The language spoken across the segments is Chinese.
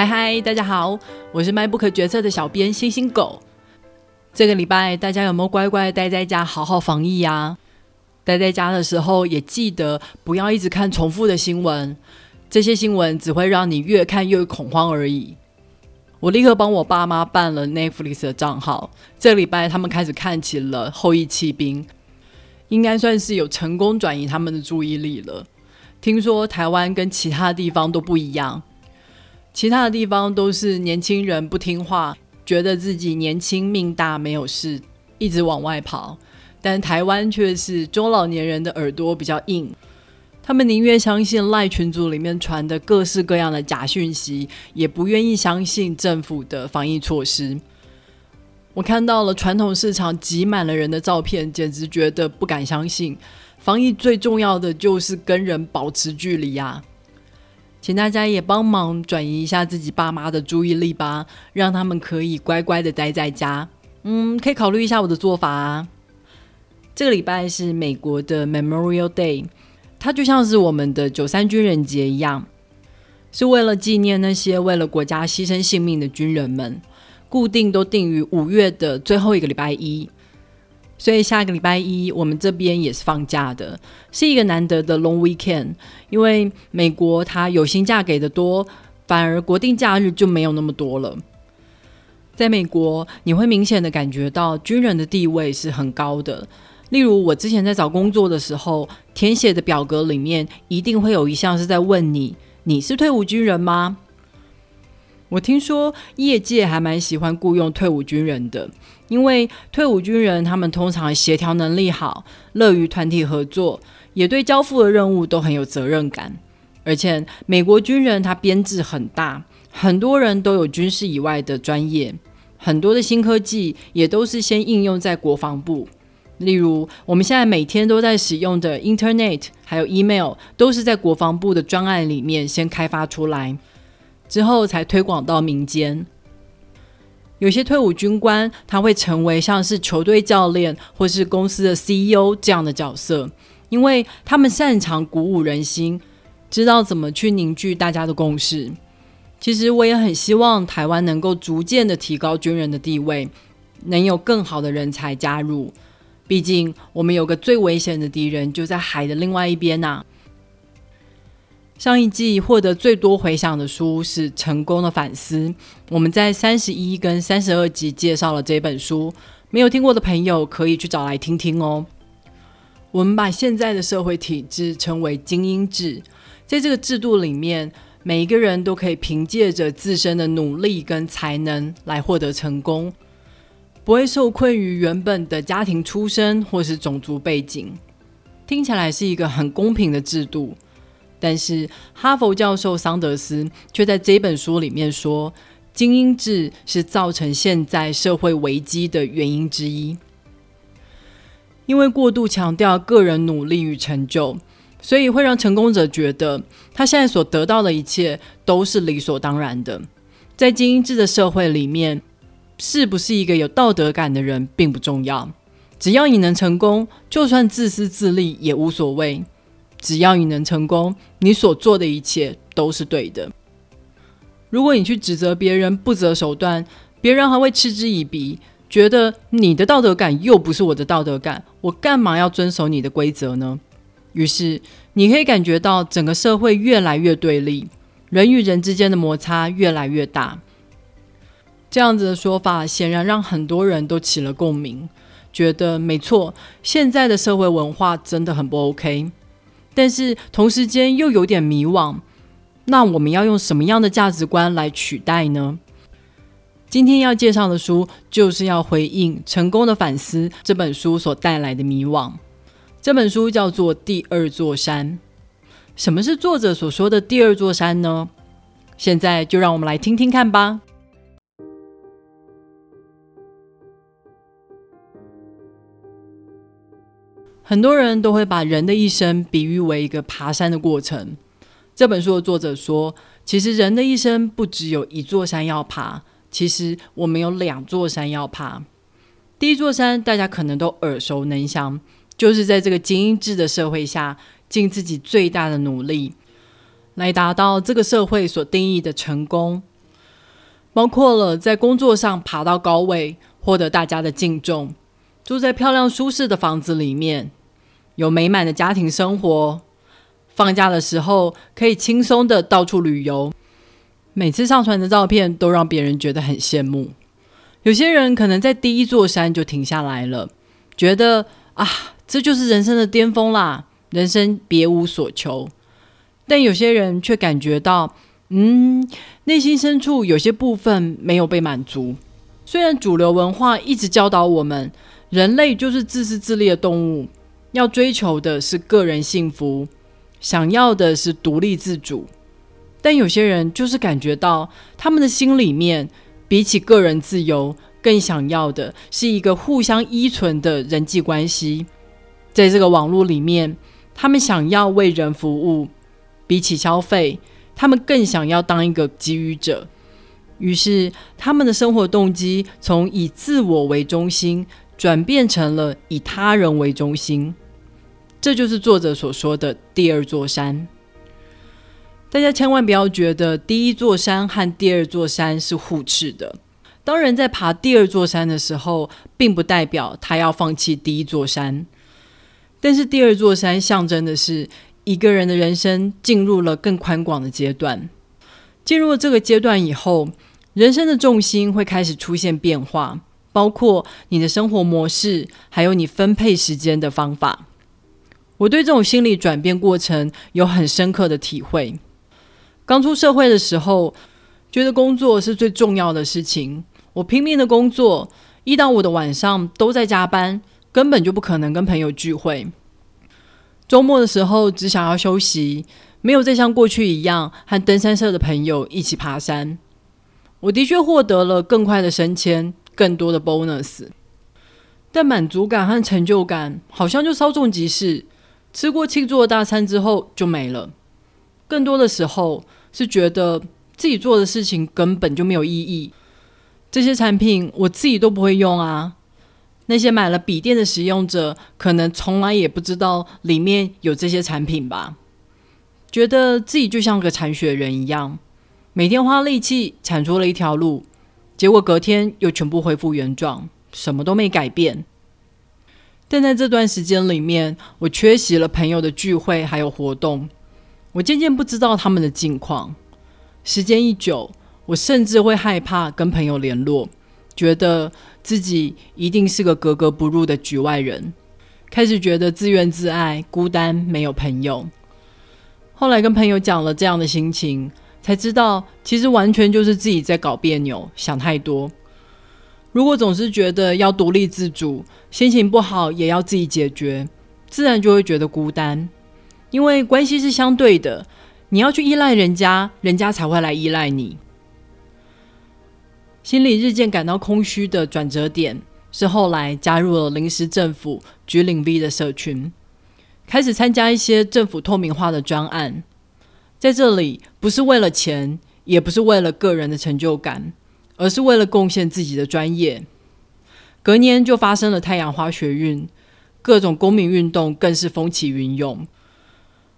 嗨嗨，大家好，我是卖不可决策的小编星星狗。这个礼拜大家有没有乖乖待在家好好防疫呀？待在家的时候也记得不要一直看重复的新闻，这些新闻只会让你越看越恐慌而已。我立刻帮我爸妈办了 Netflix 的账号，这礼拜他们开始看起了《后羿弃兵》，应该算是有成功转移他们的注意力了。听说台湾跟其他地方都不一样。其他的地方都是年轻人不听话，觉得自己年轻命大没有事，一直往外跑。但台湾却是中老年人的耳朵比较硬，他们宁愿相信赖群组里面传的各式各样的假讯息，也不愿意相信政府的防疫措施。我看到了传统市场挤满了人的照片，简直觉得不敢相信。防疫最重要的就是跟人保持距离呀。请大家也帮忙转移一下自己爸妈的注意力吧，让他们可以乖乖的待在家。嗯，可以考虑一下我的做法啊。这个礼拜是美国的 Memorial Day，它就像是我们的九三军人节一样，是为了纪念那些为了国家牺牲性命的军人们，固定都定于五月的最后一个礼拜一。所以下个礼拜一，我们这边也是放假的，是一个难得的 long weekend。因为美国它有薪假给的多，反而国定假日就没有那么多了。在美国，你会明显的感觉到军人的地位是很高的。例如，我之前在找工作的时候，填写的表格里面一定会有一项是在问你：你是退伍军人吗？我听说业界还蛮喜欢雇佣退伍军人的。因为退伍军人，他们通常协调能力好，乐于团体合作，也对交付的任务都很有责任感。而且美国军人他编制很大，很多人都有军事以外的专业，很多的新科技也都是先应用在国防部。例如，我们现在每天都在使用的 Internet，还有 Email，都是在国防部的专案里面先开发出来，之后才推广到民间。有些退伍军官，他会成为像是球队教练或是公司的 CEO 这样的角色，因为他们擅长鼓舞人心，知道怎么去凝聚大家的共识。其实我也很希望台湾能够逐渐的提高军人的地位，能有更好的人才加入。毕竟我们有个最危险的敌人就在海的另外一边呐。上一季获得最多回响的书是《成功的反思》，我们在三十一跟三十二集介绍了这本书，没有听过的朋友可以去找来听听哦。我们把现在的社会体制称为精英制，在这个制度里面，每一个人都可以凭借着自身的努力跟才能来获得成功，不会受困于原本的家庭出身或是种族背景，听起来是一个很公平的制度。但是，哈佛教授桑德斯却在这本书里面说，精英制是造成现在社会危机的原因之一。因为过度强调个人努力与成就，所以会让成功者觉得他现在所得到的一切都是理所当然的。在精英制的社会里面，是不是一个有道德感的人并不重要，只要你能成功，就算自私自利也无所谓。只要你能成功，你所做的一切都是对的。如果你去指责别人不择手段，别人还会嗤之以鼻，觉得你的道德感又不是我的道德感，我干嘛要遵守你的规则呢？于是你可以感觉到整个社会越来越对立，人与人之间的摩擦越来越大。这样子的说法显然让很多人都起了共鸣，觉得没错，现在的社会文化真的很不 OK。但是同时间又有点迷惘，那我们要用什么样的价值观来取代呢？今天要介绍的书就是要回应《成功的反思》这本书所带来的迷惘。这本书叫做《第二座山》。什么是作者所说的第二座山呢？现在就让我们来听听看吧。很多人都会把人的一生比喻为一个爬山的过程。这本书的作者说，其实人的一生不只有一座山要爬，其实我们有两座山要爬。第一座山大家可能都耳熟能详，就是在这个精英的社会下，尽自己最大的努力，来达到这个社会所定义的成功。包括了在工作上爬到高位，获得大家的敬重，住在漂亮舒适的房子里面，有美满的家庭生活，放假的时候可以轻松的到处旅游，每次上传的照片都让别人觉得很羡慕。有些人可能在第一座山就停下来了，觉得啊，这就是人生的巅峰啦，人生别无所求。但有些人却感觉到，嗯，内心深处有些部分没有被满足。虽然主流文化一直教导我们，人类就是自私自利的动物，要追求的是个人幸福，想要的是独立自主，但有些人就是感觉到，他们的心里面。比起个人自由，更想要的是一个互相依存的人际关系。在这个网络里面，他们想要为人服务，比起消费，他们更想要当一个给予者。于是，他们的生活动机从以自我为中心，转变成了以他人为中心。这就是作者所说的第二座山。大家千万不要觉得第一座山和第二座山是互斥的。当人在爬第二座山的时候，并不代表他要放弃第一座山。但是第二座山象征的是一个人的人生进入了更宽广的阶段。进入了这个阶段以后，人生的重心会开始出现变化，包括你的生活模式，还有你分配时间的方法。我对这种心理转变过程有很深刻的体会。刚出社会的时候，觉得工作是最重要的事情。我拼命的工作，一到五的晚上都在加班，根本就不可能跟朋友聚会。周末的时候只想要休息，没有再像过去一样和登山社的朋友一起爬山。我的确获得了更快的升迁，更多的 bonus，但满足感和成就感好像就稍纵即逝。吃过庆祝的大餐之后就没了。更多的时候。是觉得自己做的事情根本就没有意义，这些产品我自己都不会用啊。那些买了笔电的使用者，可能从来也不知道里面有这些产品吧。觉得自己就像个铲雪人一样，每天花力气铲出了一条路，结果隔天又全部恢复原状，什么都没改变。但在这段时间里面，我缺席了朋友的聚会还有活动。我渐渐不知道他们的近况，时间一久，我甚至会害怕跟朋友联络，觉得自己一定是个格格不入的局外人，开始觉得自怨自艾、孤单，没有朋友。后来跟朋友讲了这样的心情，才知道其实完全就是自己在搞别扭，想太多。如果总是觉得要独立自主，心情不好也要自己解决，自然就会觉得孤单。因为关系是相对的，你要去依赖人家，人家才会来依赖你。心里日渐感到空虚的转折点，是后来加入了临时政府橘领 V 的社群，开始参加一些政府透明化的专案。在这里，不是为了钱，也不是为了个人的成就感，而是为了贡献自己的专业。隔年就发生了太阳花学运，各种公民运动更是风起云涌。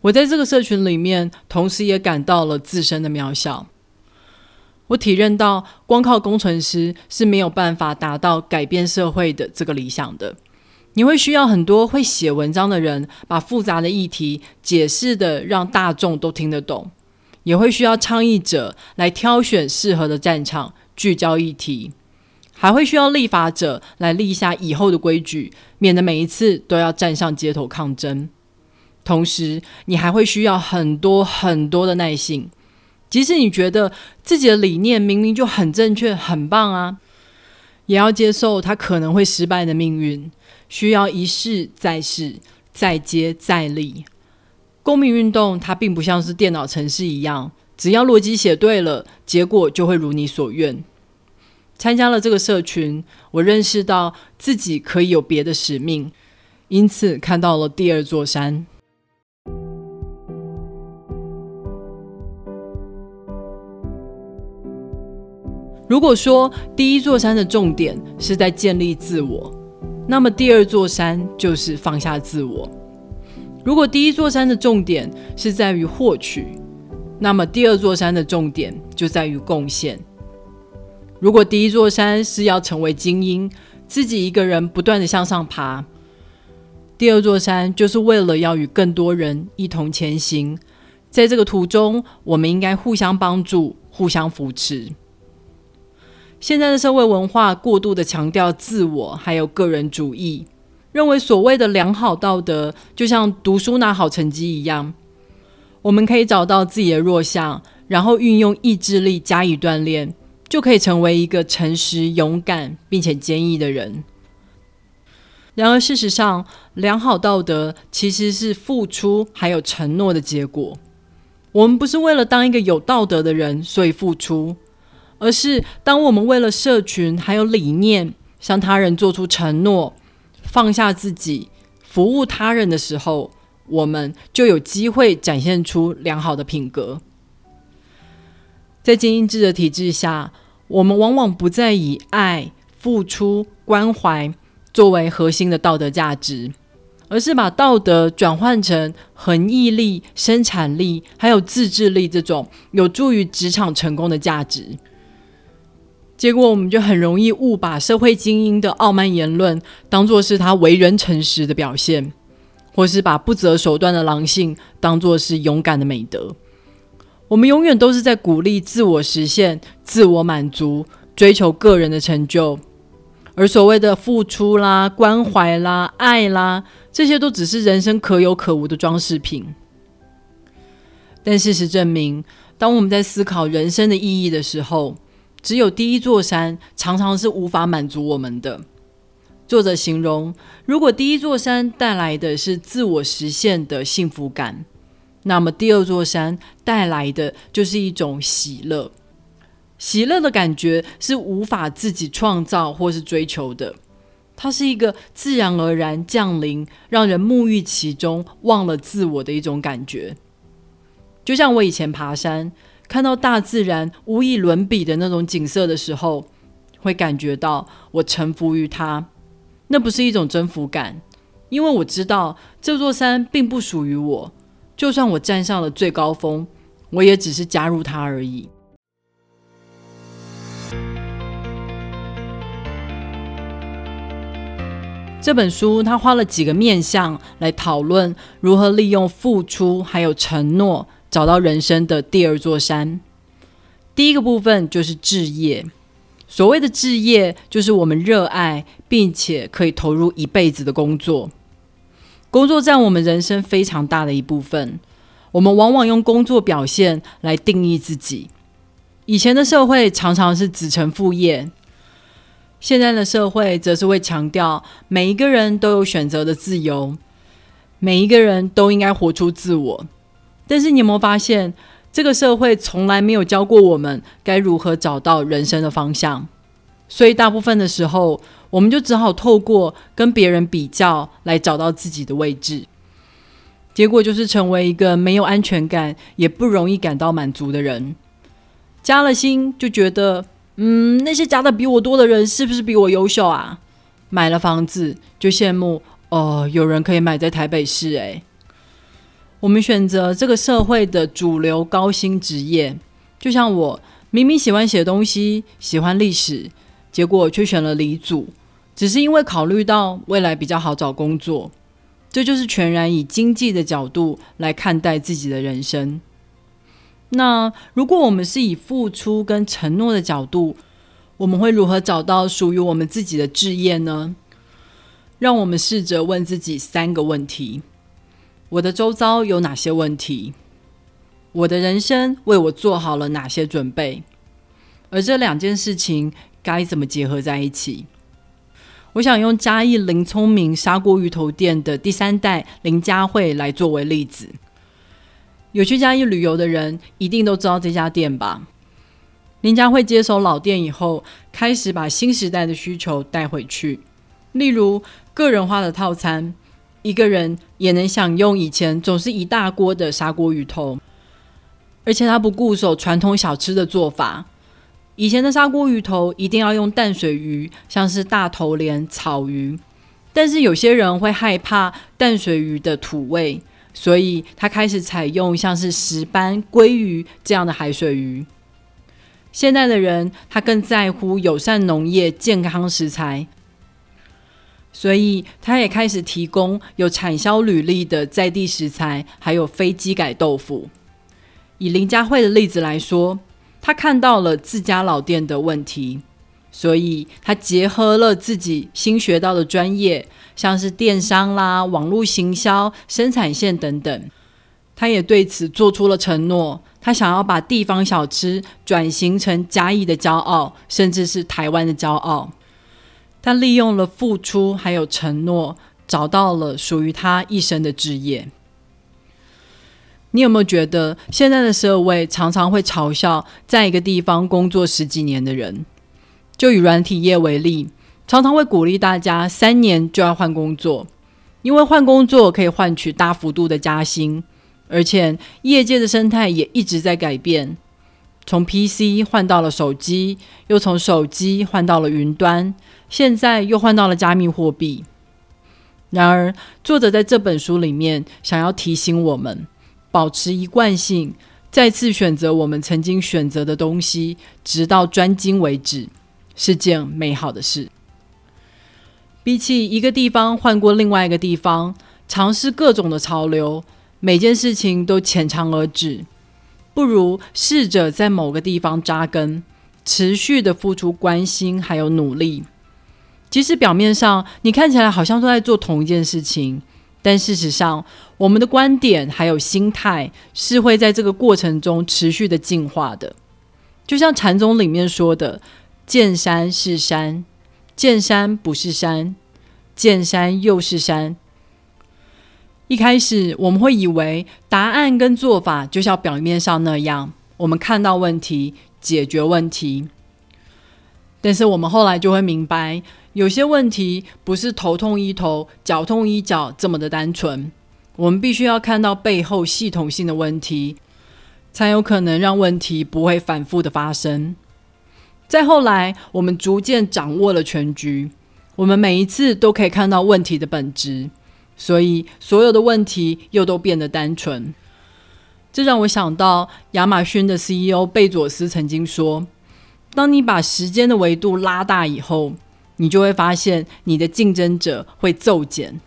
我在这个社群里面，同时也感到了自身的渺小。我体认到，光靠工程师是没有办法达到改变社会的这个理想的。你会需要很多会写文章的人，把复杂的议题解释的让大众都听得懂；也会需要倡议者来挑选适合的战场，聚焦议题；还会需要立法者来立下以后的规矩，免得每一次都要站上街头抗争。同时，你还会需要很多很多的耐性，即使你觉得自己的理念明明就很正确、很棒啊，也要接受它可能会失败的命运，需要一试再试、再接再厉。公民运动它并不像是电脑程式一样，只要逻辑写对了，结果就会如你所愿。参加了这个社群，我认识到自己可以有别的使命，因此看到了第二座山。如果说第一座山的重点是在建立自我，那么第二座山就是放下自我；如果第一座山的重点是在于获取，那么第二座山的重点就在于贡献。如果第一座山是要成为精英，自己一个人不断的向上爬，第二座山就是为了要与更多人一同前行。在这个途中，我们应该互相帮助、互相扶持。现在的社会文化过度的强调自我，还有个人主义，认为所谓的良好道德就像读书拿好成绩一样，我们可以找到自己的弱项，然后运用意志力加以锻炼。就可以成为一个诚实、勇敢并且坚毅的人。然而，事实上，良好道德其实是付出还有承诺的结果。我们不是为了当一个有道德的人所以付出，而是当我们为了社群还有理念向他人做出承诺，放下自己服务他人的时候，我们就有机会展现出良好的品格。在精英制的体制下。我们往往不再以爱、付出、关怀作为核心的道德价值，而是把道德转换成恒毅力、生产力还有自制力这种有助于职场成功的价值。结果，我们就很容易误把社会精英的傲慢言论当作是他为人诚实的表现，或是把不择手段的狼性当作是勇敢的美德。我们永远都是在鼓励自我实现、自我满足、追求个人的成就，而所谓的付出啦、关怀啦、爱啦，这些都只是人生可有可无的装饰品。但事实证明，当我们在思考人生的意义的时候，只有第一座山常常是无法满足我们的。作者形容，如果第一座山带来的是自我实现的幸福感。那么第二座山带来的就是一种喜乐，喜乐的感觉是无法自己创造或是追求的，它是一个自然而然降临，让人沐浴其中，忘了自我的一种感觉。就像我以前爬山，看到大自然无以伦比的那种景色的时候，会感觉到我臣服于它，那不是一种征服感，因为我知道这座山并不属于我。就算我站上了最高峰，我也只是加入他而已。这本书他花了几个面向来讨论如何利用付出还有承诺，找到人生的第二座山。第一个部分就是置业，所谓的置业，就是我们热爱并且可以投入一辈子的工作。工作占我们人生非常大的一部分，我们往往用工作表现来定义自己。以前的社会常常是子承父业，现在的社会则是会强调每一个人都有选择的自由，每一个人都应该活出自我。但是你有没有发现，这个社会从来没有教过我们该如何找到人生的方向？所以大部分的时候。我们就只好透过跟别人比较来找到自己的位置，结果就是成为一个没有安全感也不容易感到满足的人。加了薪就觉得，嗯，那些加的比我多的人是不是比我优秀啊？买了房子就羡慕，哦，有人可以买在台北市。诶。我们选择这个社会的主流高薪职业，就像我明明喜欢写东西，喜欢历史，结果却选了理组。只是因为考虑到未来比较好找工作，这就是全然以经济的角度来看待自己的人生。那如果我们是以付出跟承诺的角度，我们会如何找到属于我们自己的置业呢？让我们试着问自己三个问题：我的周遭有哪些问题？我的人生为我做好了哪些准备？而这两件事情该怎么结合在一起？我想用嘉义林聪明砂锅鱼头店的第三代林佳慧来作为例子。有去嘉义旅游的人一定都知道这家店吧？林佳慧接手老店以后，开始把新时代的需求带回去，例如个人化的套餐，一个人也能享用以前总是一大锅的砂锅鱼头，而且他不固守传统小吃的做法。以前的砂锅鱼头一定要用淡水鱼，像是大头鲢、草鱼，但是有些人会害怕淡水鱼的土味，所以他开始采用像是石斑、鲑鱼这样的海水鱼。现代的人他更在乎友善农业、健康食材，所以他也开始提供有产销履历的在地食材，还有非机改豆腐。以林佳慧的例子来说，他看到了自家老店的问题，所以他结合了自己新学到的专业，像是电商啦、网络行销、生产线等等。他也对此做出了承诺。他想要把地方小吃转型成嘉义的骄傲，甚至是台湾的骄傲。他利用了付出还有承诺，找到了属于他一生的职业。你有没有觉得现在的社会常常会嘲笑在一个地方工作十几年的人？就以软体业为例，常常会鼓励大家三年就要换工作，因为换工作可以换取大幅度的加薪。而且业界的生态也一直在改变，从 PC 换到了手机，又从手机换到了云端，现在又换到了加密货币。然而，作者在这本书里面想要提醒我们，保持一贯性，再次选择我们曾经选择的东西，直到专精为止，是件美好的事。比起一个地方换过另外一个地方，尝试各种的潮流。每件事情都浅尝而止，不如试着在某个地方扎根，持续的付出关心还有努力。即使表面上你看起来好像都在做同一件事情，但事实上，我们的观点还有心态是会在这个过程中持续的进化的。就像禅宗里面说的：“见山是山，见山不是山，见山又是山。”一开始我们会以为答案跟做法就像表面上那样，我们看到问题解决问题。但是我们后来就会明白，有些问题不是头痛医头、脚痛医脚这么的单纯。我们必须要看到背后系统性的问题，才有可能让问题不会反复的发生。再后来，我们逐渐掌握了全局，我们每一次都可以看到问题的本质。所以，所有的问题又都变得单纯。这让我想到亚马逊的 CEO 贝佐斯曾经说：“当你把时间的维度拉大以后，你就会发现你的竞争者会骤减。”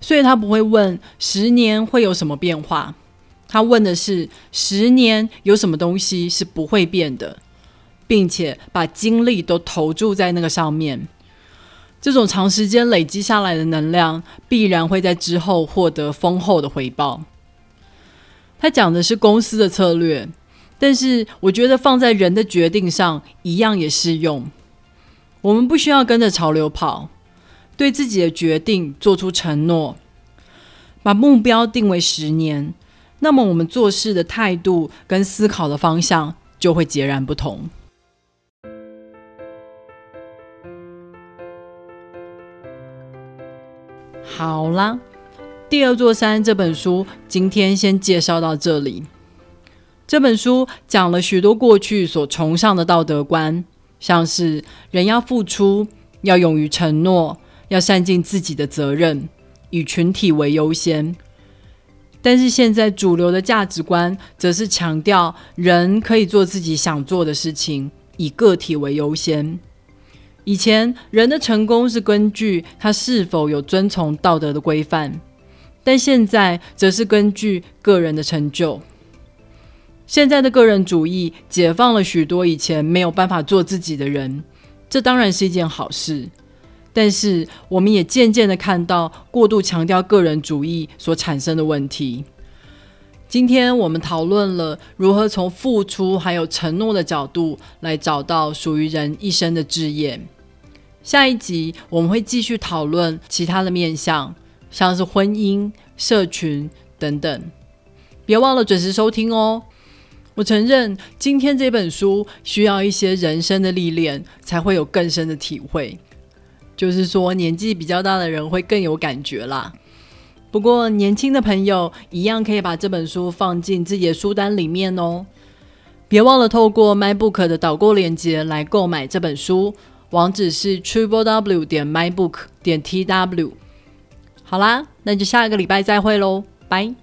所以他不会问十年会有什么变化，他问的是十年有什么东西是不会变的，并且把精力都投注在那个上面。这种长时间累积下来的能量，必然会在之后获得丰厚的回报。他讲的是公司的策略，但是我觉得放在人的决定上一样也适用。我们不需要跟着潮流跑，对自己的决定做出承诺，把目标定为十年，那么我们做事的态度跟思考的方向就会截然不同。好啦，第二座山这本书今天先介绍到这里。这本书讲了许多过去所崇尚的道德观，像是人要付出，要勇于承诺，要善尽自己的责任，以群体为优先。但是现在主流的价值观则是强调人可以做自己想做的事情，以个体为优先。以前人的成功是根据他是否有遵从道德的规范，但现在则是根据个人的成就。现在的个人主义解放了许多以前没有办法做自己的人，这当然是一件好事。但是我们也渐渐的看到过度强调个人主义所产生的问题。今天我们讨论了如何从付出还有承诺的角度来找到属于人一生的志业。下一集我们会继续讨论其他的面向，像是婚姻、社群等等。别忘了准时收听哦。我承认今天这本书需要一些人生的历练，才会有更深的体会。就是说，年纪比较大的人会更有感觉啦。不过，年轻的朋友一样可以把这本书放进自己的书单里面哦。别忘了透过 MyBook 的导购链接来购买这本书，网址是 triplew 点 mybook 点 tw。好啦，那就下个礼拜再会喽，拜。